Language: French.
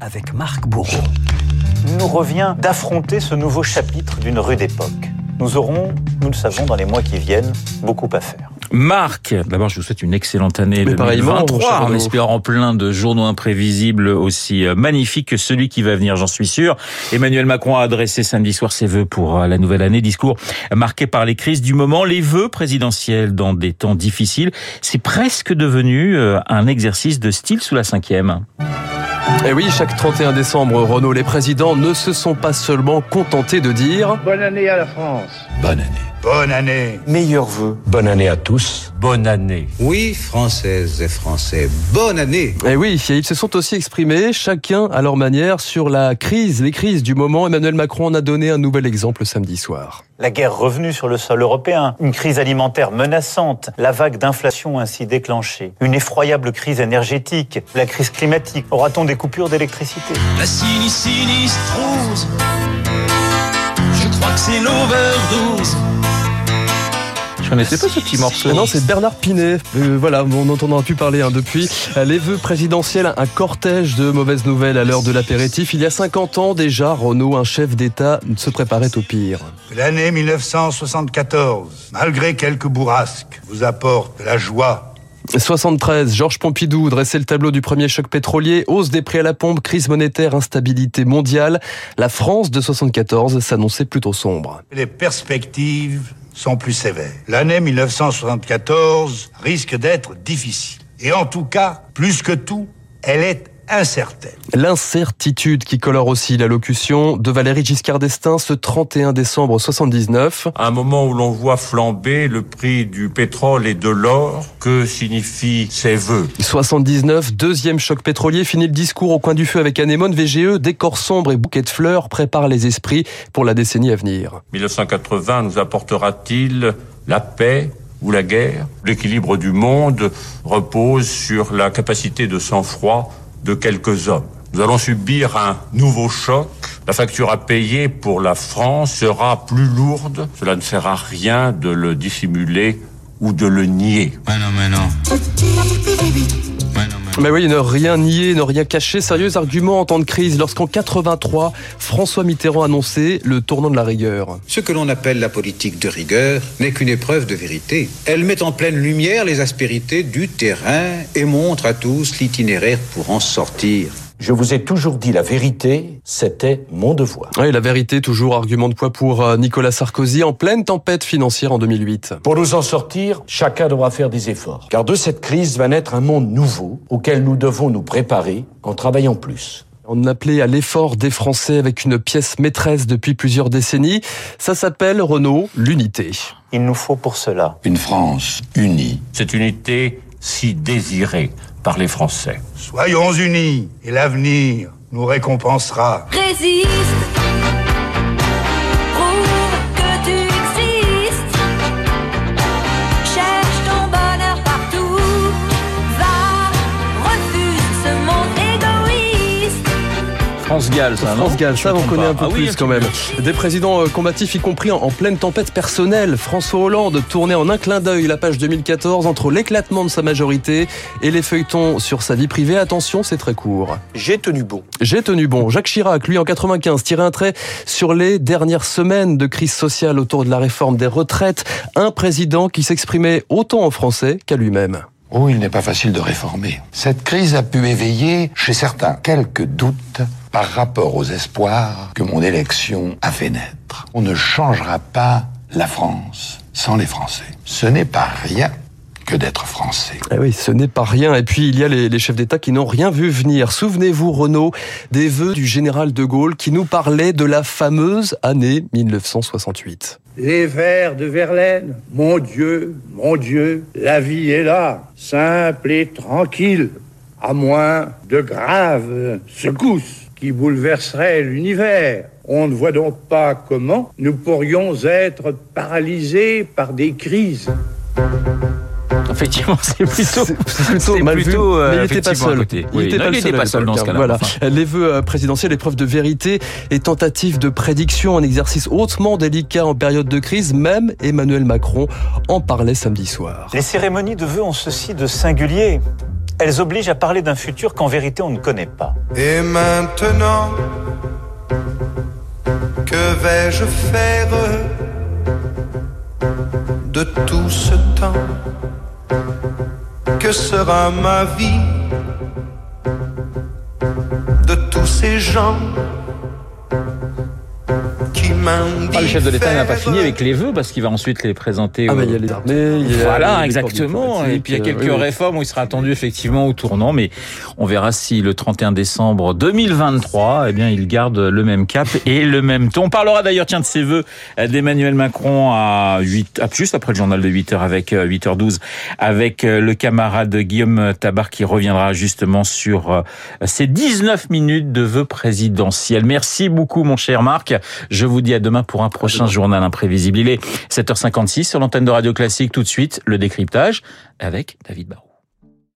avec Marc Bourreau. Nous revient d'affronter ce nouveau chapitre d'une rude époque. Nous aurons, nous le savons, dans les mois qui viennent, beaucoup à faire. Marc, d'abord je vous souhaite une excellente année Mais pareillement, mon 2023 cher en espérant plein de journaux imprévisibles aussi euh, magnifiques que celui qui va venir, j'en suis sûr. Emmanuel Macron a adressé samedi soir ses vœux pour euh, la nouvelle année, discours marqué par les crises du moment, les vœux présidentiels dans des temps difficiles. C'est presque devenu euh, un exercice de style sous la cinquième. Et Eh oui, chaque 31 décembre, Renault, les présidents ne se sont pas seulement contentés de dire Bonne année à la France. Bonne année. Bonne année. Meilleurs vœux. Bonne année à tous. Bonne année. Oui, Françaises et Français, bonne année Et Eh oui, et ils se sont aussi exprimés, chacun à leur manière, sur la crise, les crises du moment. Emmanuel Macron en a donné un nouvel exemple samedi soir. La guerre revenue sur le sol européen, une crise alimentaire menaçante, la vague d'inflation ainsi déclenchée, une effroyable crise énergétique, la crise climatique. Aura-t-on des coupures d'électricité? La sinusinistrose. Je crois que c'est l'overdose. Je connaissais pas ce petit morceau. Non, c'est Bernard Pinet. Euh, voilà, on n'entendra plus parler hein, depuis. Euh, Les vœux présidentiels, un cortège de mauvaises nouvelles à l'heure de l'apéritif. Il y a 50 ans déjà, Renault, un chef d'État, se préparait au pire. L'année 1974, malgré quelques bourrasques, vous apporte de la joie. 73, Georges Pompidou dressait le tableau du premier choc pétrolier, hausse des prix à la pompe, crise monétaire, instabilité mondiale. La France de 74 s'annonçait plutôt sombre. Les perspectives sont plus sévères. L'année 1974 risque d'être difficile. Et en tout cas, plus que tout, elle est incertaine. L'incertitude qui colore aussi l'allocution de Valéry Giscard d'Estaing ce 31 décembre 79. À un moment où l'on voit flamber le prix du pétrole et de l'or, que signifient ces vœux 79, deuxième choc pétrolier, fini le discours au coin du feu avec Anémone, VGE, décor sombre et bouquet de fleurs prépare les esprits pour la décennie à venir. 1980 nous apportera-t-il la paix ou la guerre? L'équilibre du monde repose sur la capacité de sang-froid de quelques hommes. Nous allons subir un nouveau choc. La facture à payer pour la France sera plus lourde. Cela ne sert à rien de le dissimuler ou de le nier. Mais non, mais non. Mais oui, ne rien nier, ne rien cacher, sérieux argument en temps de crise lorsqu'en 83, François Mitterrand annonçait le tournant de la rigueur. Ce que l'on appelle la politique de rigueur n'est qu'une épreuve de vérité. Elle met en pleine lumière les aspérités du terrain et montre à tous l'itinéraire pour en sortir. Je vous ai toujours dit la vérité, c'était mon devoir. Oui, la vérité, toujours argument de poids pour euh, Nicolas Sarkozy en pleine tempête financière en 2008. Pour nous en sortir, chacun devra faire des efforts. Car de cette crise va naître un monde nouveau auquel nous devons nous préparer en travaillant plus. On appelait à l'effort des Français avec une pièce maîtresse depuis plusieurs décennies. Ça s'appelle, Renault, l'unité. Il nous faut pour cela Une France unie. Cette unité si désirée par les Français. Soyons unis et l'avenir nous récompensera. Résiste. France Gall, ça, non on connaît pas. un peu Ah oui, plus quand même. Des présidents euh, combatifs, y compris en, en pleine tempête personnelle. François Hollande tournait en un clin d'œil la page 2014 entre l'éclatement de sa majorité et les feuilletons sur sa vie privée. Attention, c'est très court. J'ai tenu bon. J'ai tenu bon. Jacques Chirac, lui, en 95, tirait un trait sur les dernières semaines de crise sociale autour de la réforme des retraites. Un président qui s'exprimait autant en français qu'à lui-même. Oh, il n'est pas facile de réformer. Cette crise a pu éveiller chez certains quelques doutes par rapport aux espoirs que mon élection a fait naître. On ne changera pas la France sans les Français. Ce n'est pas rien que d'être français. Eh oui, ce n'est pas rien. Et puis, il y a les, les chefs d'État qui n'ont rien vu venir. Souvenez-vous, Renaud, des vœux du général de Gaulle qui nous parlait de la fameuse année 1968. Les vers de Verlaine. Mon Dieu, mon Dieu, la vie est là, simple et tranquille, à moins de graves secousses qui bouleverseraient l'univers. On ne voit donc pas comment nous pourrions être paralysés par des crises. Effectivement, c'est plutôt, mal vu, euh, mais il n'était pas seul. côté. Il n'était pas, pas dans ce cas-là, Voilà. enfin. Les vœux euh, présidentiels, épreuve de vérité et tentative de prédiction, un exercice hautement délicat en période de crise. Même Emmanuel Macron en parlait samedi soir. Les cérémonies de vœux ont ceci de singulier Elles obligent à parler d'un futur qu'en vérité on ne connaît pas. Et maintenant, que vais-je faire de tout ce temps? Que sera ma vie de tous ces gens Ah, le chef de l'État n'a pas fini avec les vœux parce qu'il va ensuite les présenter. Ah au- bah il y a les armées, il y a Voilà, les exactement. Et puis il y a quelques euh, oui, oui. réformes où il sera attendu effectivement au tournant, mais on verra si le 31 décembre 2023, eh bien, il garde le même cap et le même ton. On parlera d'ailleurs, tiens, de ses vœux d'Emmanuel Macron à 8, ah, juste après le journal de 8 h avec euh, 8h12, avec euh, le camarade Guillaume Tabar qui reviendra justement sur euh, ces 19 minutes de vœux présidentiels. Merci beaucoup, mon cher Marc. Je vous dis à demain pour un prochain journal imprévisible. Il est 7h56 sur l'antenne de Radio Classique. Tout de suite, le décryptage avec David Barrault.